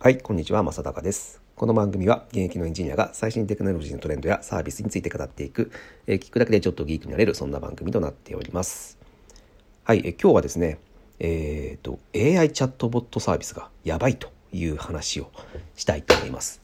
はい、こんにちは、正隆です。この番組は現役のエンジニアが最新テクノロジーのトレンドやサービスについて語っていく、えー、聞くだけでちょっとギークになれる、そんな番組となっております。はい、え今日はですね、えっ、ー、と、AI チャットボットサービスがやばいという話をしたいと思います。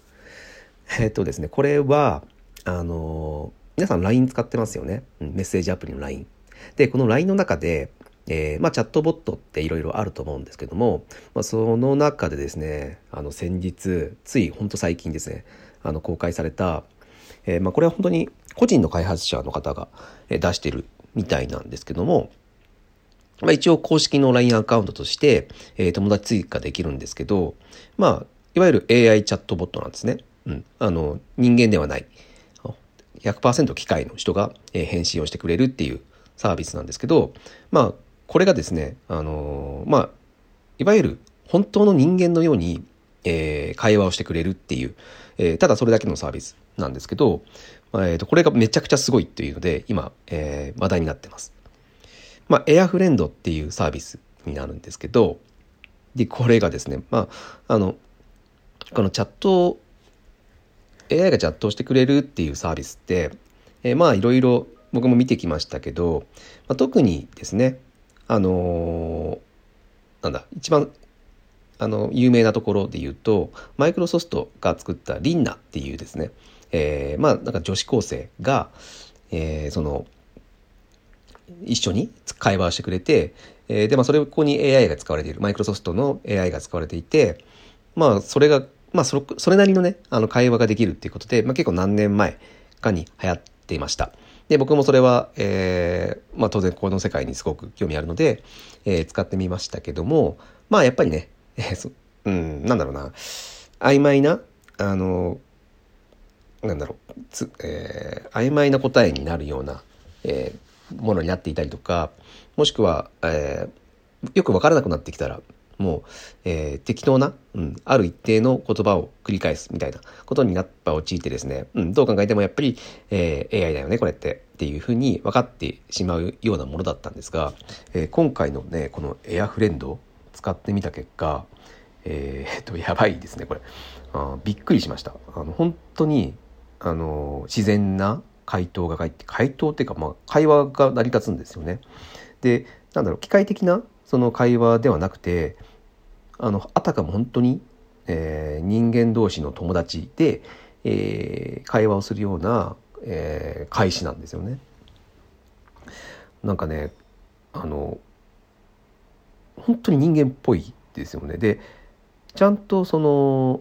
えっ、ー、とですね、これは、あの皆さん LINE 使ってますよね、メッセージアプリの LINE。で、この LINE の中で、えー、まあ、チャットボットっていろいろあると思うんですけども、まあ、その中でですねあの先日ついほんと最近ですねあの公開された、えー、まあ、これは本当に個人の開発者の方が出してるみたいなんですけども、まあ、一応公式の LINE アカウントとして、えー、友達追加できるんですけど、まあ、いわゆる AI チャットボットなんですね。うん、あの人間ではない100%機械の人が返信をしてくれるっていうサービスなんですけど、まあ、これがですね、あのー、まあ、いわゆる本当の人間のように、えー、会話をしてくれるっていう、えー、ただそれだけのサービスなんですけど、まあ、えーと、これがめちゃくちゃすごいっていうので、今、えー、話題になってます。まあ、エアフレンドっていうサービスになるんですけど、で、これがですね、まあ、あの、このチャットを、AI がチャットをしてくれるっていうサービスって、えー、まあいろいろ僕も見てきましたけど、まあ、特にですね、あのー、なんだ、一番、あの、有名なところで言うと、マイクロソフトが作ったリンナっていうですね、えー、まあ、なんか女子高生が、えー、その、一緒に会話をしてくれて、えー、で、まあ、それ、ここに AI が使われている、マイクロソフトの AI が使われていて、まあ、それが、まあ、そ、それなりのね、あの、会話ができるっていうことで、まあ、結構何年前かに流行っていました。で、僕もそれは、えー、まあ当然この世界にすごく興味あるので、えー、使ってみましたけども、まあやっぱりね、えー、うん、なんだろうな、曖昧な、あの、なんだろう、つえー、曖昧な答えになるような、えー、ものになっていたりとか、もしくは、えー、よくわからなくなってきたら、もう、えー、適当な、うん、ある一定の言葉を繰り返すみたいなことになっぱ陥ってですね、うん、どう考えてもやっぱり、えー、AI だよね、これってっていうふうに分かってしまうようなものだったんですが、えー、今回のね、このエアフレンドを使ってみた結果、えー、っと、やばいですね、これ。あびっくりしました。あの、本当に、あの、自然な回答が返って、回答っていうか、まあ、会話が成り立つんですよね。で、なんだろう、機械的なその会話ではなくてあのあたかも本当に、えー、人間同士の友達で、えー、会話をするような、えー、開始なんですよね。なんかねあの本当に人間っぽいですよね。でちゃんとその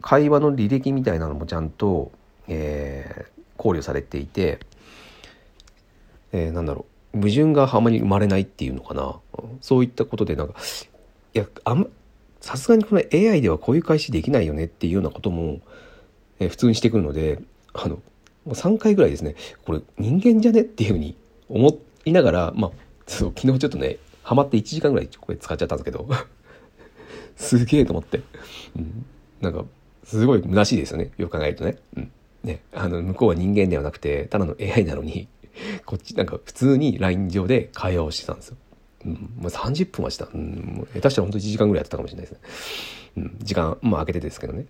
会話の履歴みたいなのもちゃんと、えー、考慮されていて、えー、なんだろう矛盾があまり生まれないっていうのかな。そういったことでなんかいやあんさすがにこの AI ではこういう開始できないよねっていうようなことも、え普通にしてくるのであのもう3回ぐらいですねこれ人間じゃねっていうふうに思いながらまあそう昨日ちょっとねハマって1時間ぐらいこれ使っちゃったんですけど すげえと思って、うん、なんかすごい虚しいですよね。よく考えるとね,、うん、ねあの向こうは人間ではなくてただの AI なのに。こっちなんか普通に LINE 上で会話をしてたんですよ。うん、もう30分はした。うん、下手したら本当1時間ぐらいやってたかもしれないですね。うん、時間、まあ空けてですけどね。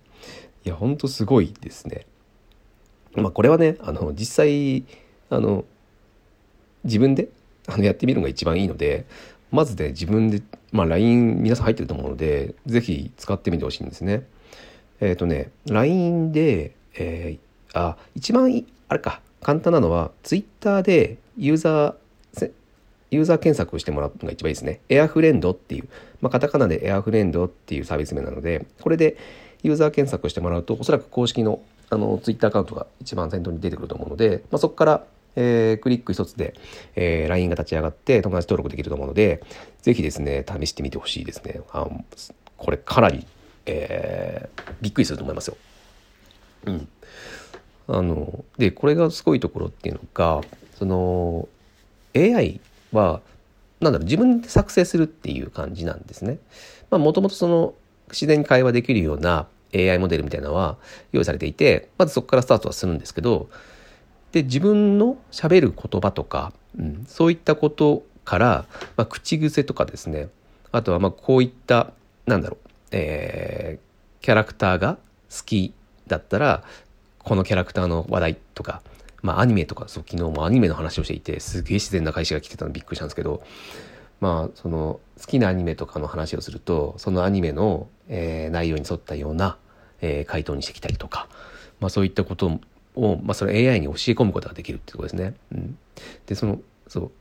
いや、本当すごいですね。まあこれはね、あの、実際、あの、自分であのやってみるのが一番いいので、まずね、自分で、まあ LINE 皆さん入ってると思うので、ぜひ使ってみてほしいんですね。えっ、ー、とね、LINE で、えー、あ、一番いいあれか、簡単なのは、ツイッターでユーザー、ユーザー検索をしてもらうのが一番いいですね。エアフレンドっていう、まあ、カタカナでエアフレンドっていうサービス名なので、これでユーザー検索してもらうと、おそらく公式のあのツイッターアカウントが一番先頭に出てくると思うので、まあ、そこから、えー、クリック一つで、えー、LINE が立ち上がって友達登録できると思うので、ぜひですね、試してみてほしいですね。あこれかなり、えー、びっくりすると思いますよ。うん。あのでこれがすごいところっていうのがその AI はなんだろう自分で作成するっていう感じなんですね。もともとその自然に会話できるような AI モデルみたいなのは用意されていてまずそこからスタートはするんですけどで自分のしゃべる言葉とか、うん、そういったことから、まあ、口癖とかですねあとはまあこういったなんだろうえー、キャラクターが好きだったらこのキャラクターの話題とかまあアニメとかそう昨日もアニメの話をしていてすげえ自然な返しが来てたのびっくりしたんですけどまあその好きなアニメとかの話をするとそのアニメの、えー、内容に沿ったような、えー、回答にしてきたりとか、まあ、そういったことを、まあ、それ AI に教え込むことができるってことですね。うん、でそのそう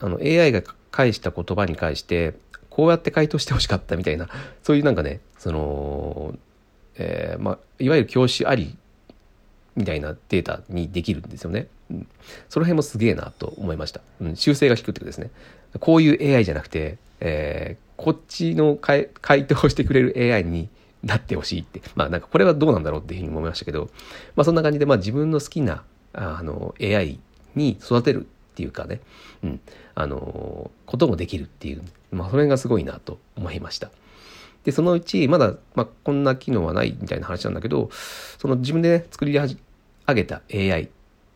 あの AI が返した言葉に関してこうやって回答してほしかったみたいなそういうなんかねその、えーまあ、いわゆる教師ありみたいなデータにできるんですよね。うん、その辺もすげえなと思いました。うん、修正が低くってことですね。こういう AI じゃなくて、えー、こっちの回答してくれる AI になってほしいって。まあなんかこれはどうなんだろうっていうふうに思いましたけど、まあそんな感じでまあ自分の好きなあの AI に育てるっていうかね、うん、あのこともできるっていう、まあそれがすごいなと思いました。で、そのうち、まだ、まあ、こんな機能はないみたいな話なんだけど、その自分で、ね、作り上げた AI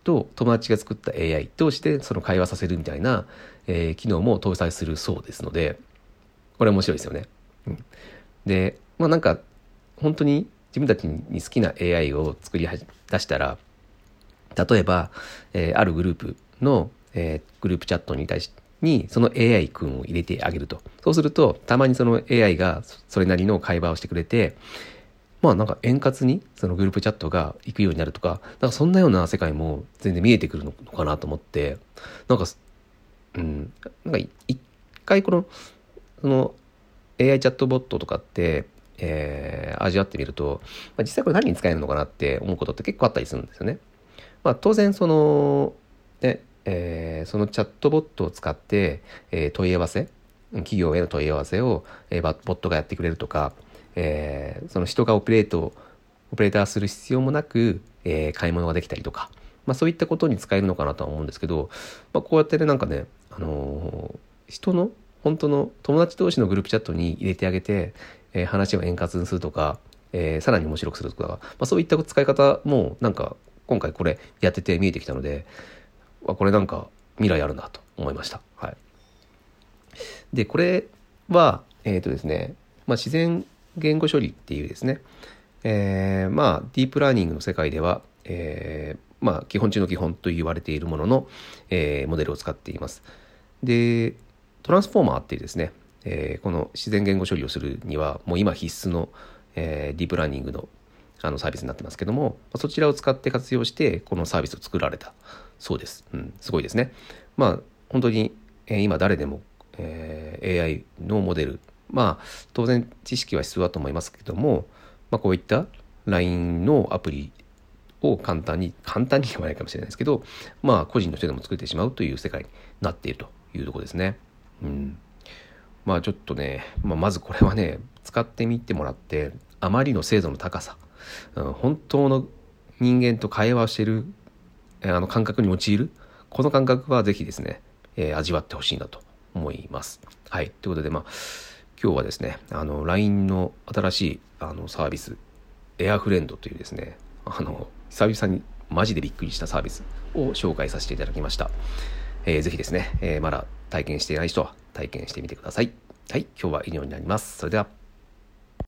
と友達が作った AI 同士でその会話させるみたいな、えー、機能も搭載するそうですので、これ面白いですよね。うん、で、まあなんか、本当に自分たちに好きな AI を作り出したら、例えば、えー、あるグループの、えー、グループチャットに対して、にその AI 君を入れてあげると。そうすると、たまにその AI がそれなりの会話をしてくれて、まあなんか円滑にそのグループチャットが行くようになるとか、なんかそんなような世界も全然見えてくるのかなと思って、なんか、うん、なんか一回この、その AI チャットボットとかって、えー、味わってみると、まあ、実際これ何に使えるのかなって思うことって結構あったりするんですよね。まあ当然その、えー、そのチャットボットを使って、えー、問い合わせ、企業への問い合わせを、えー、ボットがやってくれるとか、えー、その人がオペレート、オペレーターする必要もなく、えー、買い物ができたりとか、まあそういったことに使えるのかなとは思うんですけど、まあこうやってね、なんかね、あのー、人の、本当の友達同士のグループチャットに入れてあげて、えー、話を円滑にするとか、えー、さらに面白くするとか、まあそういった使い方もなんか今回これやってて見えてきたので、これなんか未来あるなと思いました。はい。で、これは、えっ、ー、とですね、まあ、自然言語処理っていうですね、えー、まあ、ディープラーニングの世界では、えー、まあ、基本中の基本と言われているものの、えー、モデルを使っています。で、トランスフォーマーっていうですね、えー、この自然言語処理をするには、もう今必須の、えー、ディープラーニングのあのサービスになってますけども、そちらを使って活用して、このサービスを作られたそうです。うん、すごいですね。まあ、本当に、えー、今誰でも、えー、AI のモデル、まあ、当然知識は必要だと思いますけども、まあ、こういった LINE のアプリを簡単に、簡単にはないかもしれないですけど、まあ、個人の人でも作ってしまうという世界になっているというところですね。うん。まあ、ちょっとね、まあ、まずこれはね、使ってみてもらって、あまりの精度の高さ、うん、本当の人間と会話をしているあの感覚に陥るこの感覚はぜひですね、えー、味わってほしいなと思います。はい。ということで、まあ、今日はですね、あの、LINE の新しいあのサービス、エアフレンドというですね、あの、久々にマジでびっくりしたサービスを紹介させていただきました。えー、ぜひですね、えー、まだ体験していない人は体験してみてください。はい。今日は以上になります。それでは。